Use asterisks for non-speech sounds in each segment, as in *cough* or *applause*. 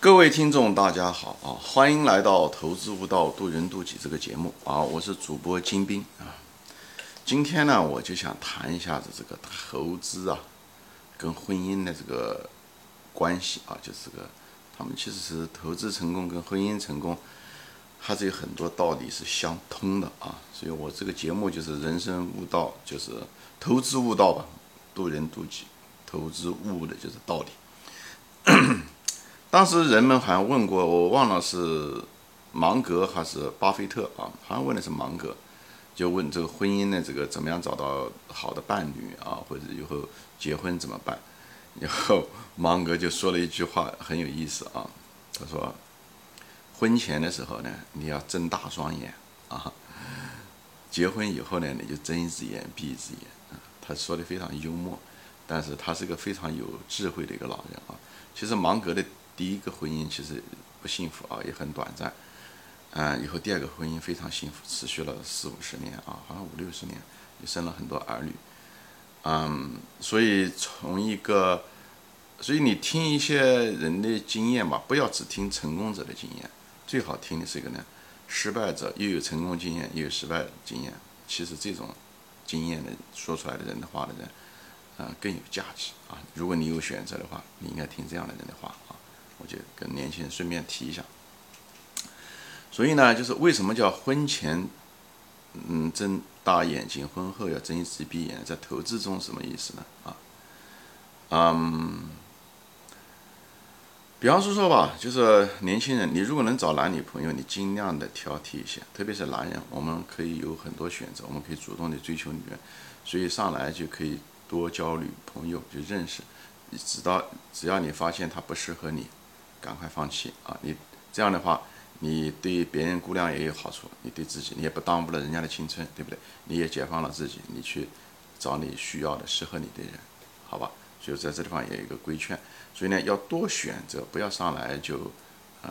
各位听众，大家好啊！欢迎来到《投资悟道，渡人渡己》这个节目啊！我是主播金兵啊。今天呢，我就想谈一下子这个投资啊，跟婚姻的这个关系啊，就是这个他们其实是投资成功跟婚姻成功，还是有很多道理是相通的啊。所以我这个节目就是人生悟道，就是投资悟道吧，渡人渡己，投资悟的就是道理。当时人们好像问过，我忘了是芒格还是巴菲特啊？好像问的是芒格，就问这个婚姻呢这个怎么样找到好的伴侣啊，或者以后结婚怎么办？然后芒格就说了一句话很有意思啊，他说：婚前的时候呢，你要睁大双眼啊；结婚以后呢，你就睁一只眼闭一只眼。他说的非常幽默，但是他是个非常有智慧的一个老人啊。其实芒格的。第一个婚姻其实不幸福啊，也很短暂。嗯，以后第二个婚姻非常幸福，持续了四五十年啊，好像五六十年，也生了很多儿女。嗯，所以从一个，所以你听一些人的经验吧，不要只听成功者的经验，最好听的是一个呢，失败者又有成功经验又有失败经验。其实这种经验的说出来的人的话的人，嗯，更有价值啊。如果你有选择的话，你应该听这样的人的话。我就跟年轻人顺便提一下，所以呢，就是为什么叫婚前，嗯，睁大眼睛，婚后要睁一只闭眼，在投资中什么意思呢？啊，嗯，比方说说吧，就是年轻人，你如果能找男女朋友，你尽量的挑剔一些，特别是男人，我们可以有很多选择，我们可以主动的追求女人，所以上来就可以多交女朋友，就认识，直到只要你发现他不适合你。赶快放弃啊！你这样的话，你对别人姑娘也有好处，你对自己你也不耽误了人家的青春，对不对？你也解放了自己，你去找你需要的、适合你的人，好吧？所以在这地方也有一个规劝，所以呢，要多选择，不要上来就呃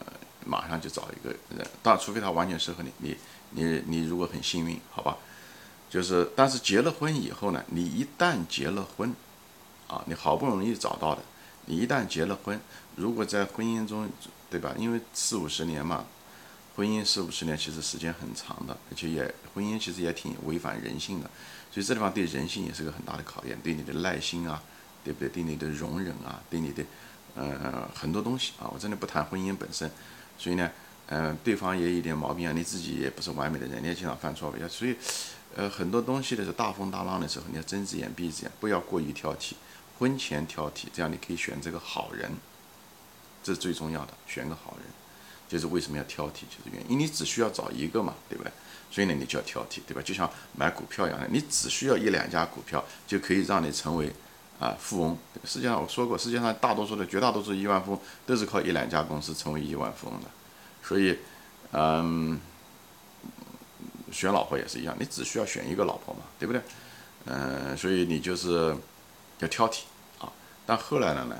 呃马上就找一个人，但除非他完全适合你，你你你如果很幸运，好吧？就是但是结了婚以后呢，你一旦结了婚啊，你好不容易找到的。你一旦结了婚，如果在婚姻中，对吧？因为四五十年嘛，婚姻四五十年其实时间很长的，而且也婚姻其实也挺违反人性的，所以这地方对人性也是个很大的考验，对你的耐心啊，对不对？对你的容忍啊，对你的呃很多东西啊，我真的不谈婚姻本身，所以呢，嗯，对方也有点毛病啊，你自己也不是完美的人，你也经常犯错误，所以，呃，很多东西的是大风大浪的时候，你要睁只眼闭只眼，不要过于挑剔。婚前挑剔，这样你可以选这个好人，这是最重要的。选个好人，就是为什么要挑剔，就是原因，为你只需要找一个嘛，对不对？所以呢，你就要挑剔，对吧？就像买股票一样的，你只需要一两家股票，就可以让你成为啊富翁。实际上我说过，世界上大多数的绝大多数亿万富翁都是靠一两家公司成为亿万富翁的。所以，嗯，选老婆也是一样，你只需要选一个老婆嘛，对不对？嗯，所以你就是。要挑剔啊，但后来了呢，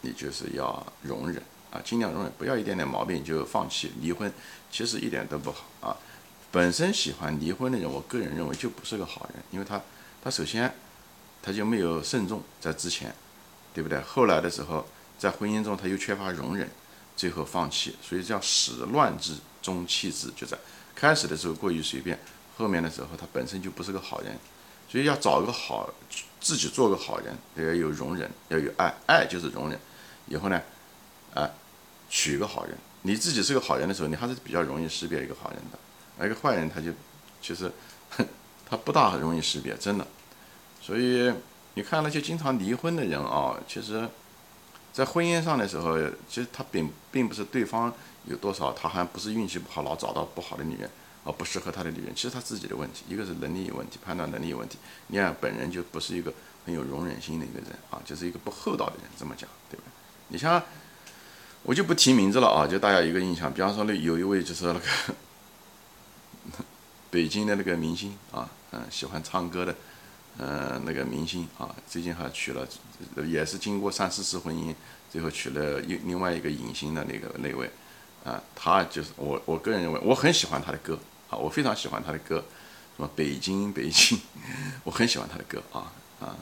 你就是要容忍啊，尽量容忍，不要一点点毛病就放弃离婚，其实一点都不好啊。本身喜欢离婚的人，我个人认为就不是个好人，因为他他首先他就没有慎重在之前，对不对？后来的时候在婚姻中他又缺乏容忍，最后放弃，所以叫始乱之终弃之，就在开始的时候过于随便，后面的时候他本身就不是个好人。所以要找一个好，自己做个好人，要有容忍，要有爱，爱就是容忍。以后呢，啊，娶个好人。你自己是个好人的时候，你还是比较容易识别一个好人的。而一个坏人，他就其实 *laughs* 他不大容易识别，真的。所以你看那些经常离婚的人啊，其实，在婚姻上的时候，其实他并并不是对方有多少，他还不是运气不好，老找到不好的女人。而不适合他的女人，其实他自己的问题，一个是能力有问题，判断能力有问题。你看本人就不是一个很有容忍心的一个人啊，就是一个不厚道的人，这么讲，对吧？你像我就不提名字了啊，就大家一个印象，比方说那有一位就是那个北京的那个明星啊，嗯，喜欢唱歌的，嗯，那个明星啊，最近还娶了，也是经过三四次婚姻，最后娶了另另外一个影星的那个那位，啊，他就是我我个人认为我很喜欢他的歌。啊，我非常喜欢他的歌，什么北京北京，*laughs* 我很喜欢他的歌啊啊，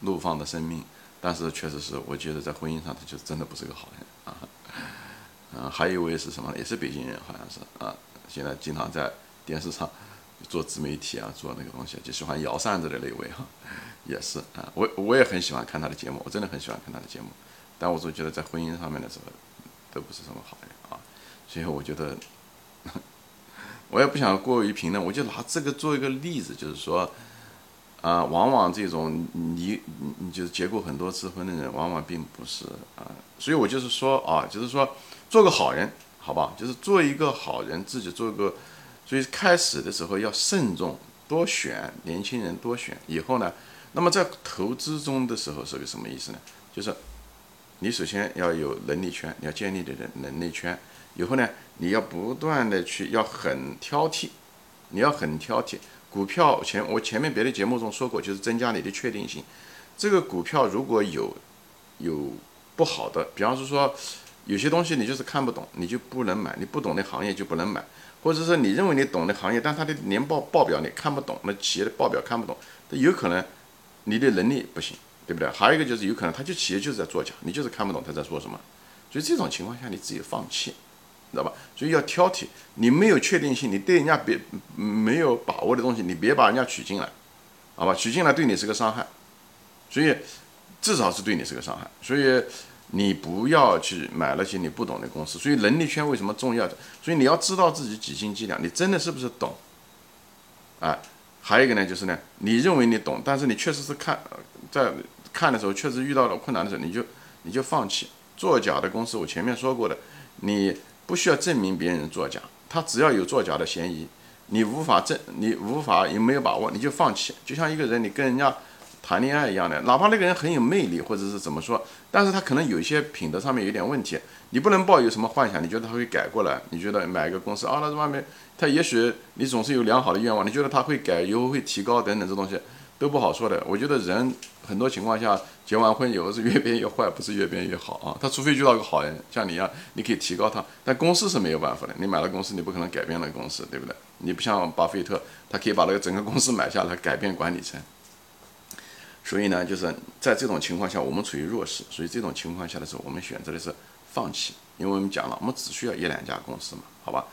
怒放的生命，但是确实是，我觉得在婚姻上他就真的不是个好人啊。嗯，还有一位是什么？也是北京人，好像是啊。现在经常在电视上做自媒体啊，做那个东西，就喜欢摇扇子的那位哈，也是啊。我我也很喜欢看他的节目，我真的很喜欢看他的节目。但我总觉得在婚姻上面的时候，都不是什么好人啊。所以我觉得，我也不想过于评论，我就拿这个做一个例子，就是说。啊，往往这种你你就是结过很多次婚的人，往往并不是啊，所以我就是说啊，就是说做个好人，好吧，就是做一个好人，自己做个，所以开始的时候要慎重，多选年轻人，多选以后呢，那么在投资中的时候是个什么意思呢？就是你首先要有能力圈，你要建立你的能力圈，以后呢，你要不断的去要很挑剔，你要很挑剔。股票前我前面别的节目中说过，就是增加你的确定性。这个股票如果有有不好的，比方说有些东西你就是看不懂，你就不能买；你不懂的行业就不能买，或者是你认为你懂的行业，但它的年报报表你看不懂，那企业的报表看不懂，有可能你的能力不行，对不对？还有一个就是有可能他就企业就是在作假，你就是看不懂他在说什么，所以这种情况下你自己放弃。知道吧？所以要挑剔，你没有确定性，你对人家别没有把握的东西，你别把人家取进来，好吧？取进来对你是个伤害，所以至少是对你是个伤害。所以你不要去买那些你不懂的公司。所以能力圈为什么重要？所以你要知道自己几斤几两，你真的是不是懂？啊，还有一个呢，就是呢，你认为你懂，但是你确实是看在看的时候，确实遇到了困难的时候，你就你就放弃。作假的公司，我前面说过的，你。不需要证明别人作假，他只要有作假的嫌疑，你无法证，你无法也没有把握，你就放弃。就像一个人，你跟人家谈恋爱一样的，哪怕那个人很有魅力，或者是怎么说，但是他可能有一些品德上面有点问题，你不能抱有什么幻想，你觉得他会改过来？你觉得买个公司啊，那外面他也许你总是有良好的愿望，你觉得他会改，以后会提高等等这东西。都不好说的。我觉得人很多情况下结完婚以后是越变越坏，不是越变越好啊。他除非遇到个好人，像你一样，你可以提高他。但公司是没有办法的。你买了公司，你不可能改变那个公司，对不对？你不像巴菲特，他可以把那个整个公司买下来，改变管理层。所以呢，就是在这种情况下，我们处于弱势。所以这种情况下的时候，我们选择的是放弃，因为我们讲了，我们只需要一两家公司嘛，好吧？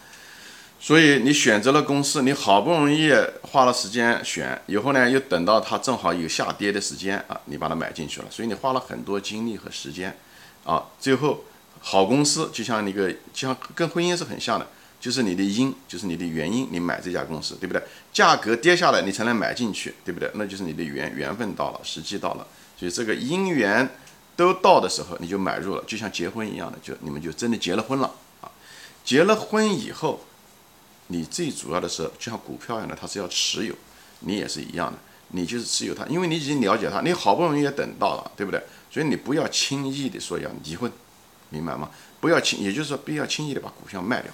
所以你选择了公司，你好不容易花了时间选，以后呢又等到它正好有下跌的时间啊，你把它买进去了。所以你花了很多精力和时间，啊，最后好公司就像那个，就像跟婚姻是很像的，就是你的因，就是你的原因，你买这家公司，对不对？价格跌下来你才能买进去，对不对？那就是你的缘缘分到了，时机到了，所以这个因缘都到的时候，你就买入了，就像结婚一样的，就你们就真的结了婚了啊。结了婚以后。你最主要的是就像股票一样的，它是要持有，你也是一样的，你就是持有它，因为你已经了解它，你好不容易也等到了，对不对？所以你不要轻易的说要离婚，明白吗？不要轻，也就是说不要轻易的把股票卖掉，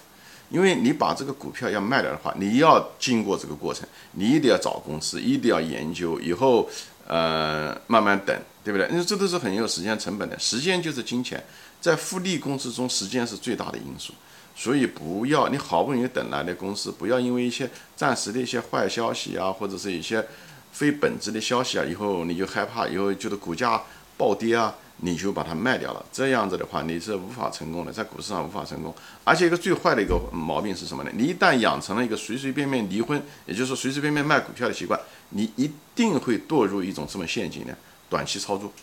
因为你把这个股票要卖掉的话，你要经过这个过程，你一定要找公司，一定要研究，以后呃慢慢等，对不对？因为这都是很有时间成本的，时间就是金钱，在复利公司中，时间是最大的因素。所以不要，你好不容易等来的公司，不要因为一些暂时的一些坏消息啊，或者是一些非本质的消息啊，以后你就害怕，以后觉得股价暴跌啊，你就把它卖掉了。这样子的话，你是无法成功的，在股市上无法成功。而且一个最坏的一个毛病是什么呢？你一旦养成了一个随随便便离婚，也就是随随便便卖股票的习惯，你一定会堕入一种什么陷阱呢？短期操作，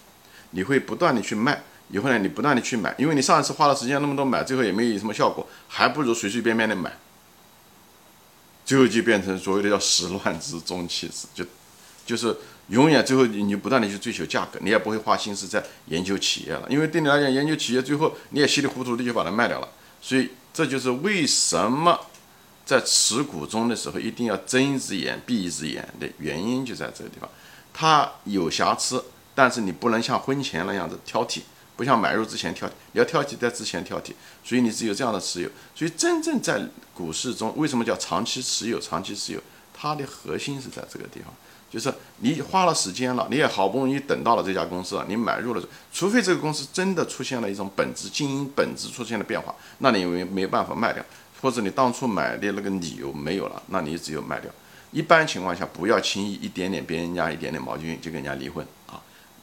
你会不断的去卖。以后呢，你不断的去买，因为你上一次花了时间那么多买，最后也没有什么效果，还不如随随便便的买。最后就变成所谓的叫始乱之终弃之，就就是永远最后你你不断的去追求价格，你也不会花心思在研究企业了，因为对你来讲研究企业最后你也稀里糊涂的就把它卖掉了。所以这就是为什么在持股中的时候一定要睁一只眼闭一只眼的原因就在这个地方，它有瑕疵，但是你不能像婚前那样子挑剔。不像买入之前挑剔，你要挑剔在之前挑剔，所以你只有这样的持有。所以真正在股市中，为什么叫长期持有？长期持有，它的核心是在这个地方，就是你花了时间了，你也好不容易等到了这家公司了，你买入了，除非这个公司真的出现了一种本质经营本质出现了变化，那你没没办法卖掉，或者你当初买的那个理由没有了，那你只有卖掉。一般情况下，不要轻易一点点别人家一点点毛巾就跟人家离婚。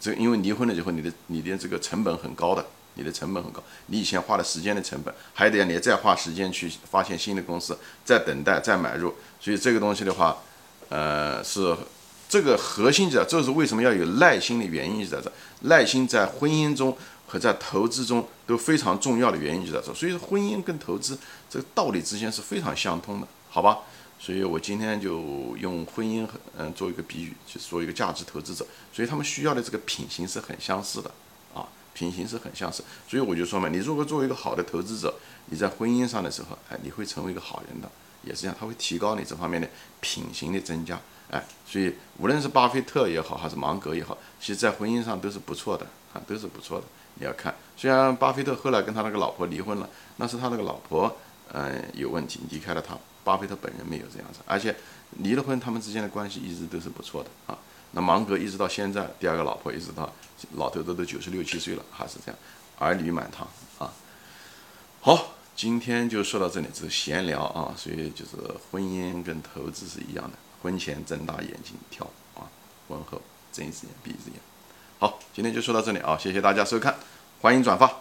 这因为离婚了以后，你的你的这个成本很高的，你的成本很高，你以前花的时间的成本，还得你再花时间去发现新的公司，再等待，再买入，所以这个东西的话，呃，是这个核心在，这是为什么要有耐心的原因就在这，耐心在婚姻中和在投资中都非常重要的原因就在这，所以婚姻跟投资这个道理之间是非常相通的，好吧？所以我今天就用婚姻嗯做一个比喻，就说一个价值投资者，所以他们需要的这个品行是很相似的啊，品行是很相似。所以我就说嘛，你如果作为一个好的投资者，你在婚姻上的时候，哎，你会成为一个好人的，也是这样，他会提高你这方面的品行的增加，哎，所以无论是巴菲特也好，还是芒格也好，其实在婚姻上都是不错的啊，都是不错的。你要看，虽然巴菲特后来跟他那个老婆离婚了，那是他那个老婆嗯有问题，离开了他。巴菲特本人没有这样子，而且离了婚，他们之间的关系一直都是不错的啊。那芒格一直到现在，第二个老婆一直到老头子都九十六七岁了，还是这样，儿女满堂啊。好，今天就说到这里，只是闲聊啊。所以就是婚姻跟投资是一样的，婚前睁大眼睛挑啊，婚后睁一只眼闭一只眼。好，今天就说到这里啊，谢谢大家收看，欢迎转发。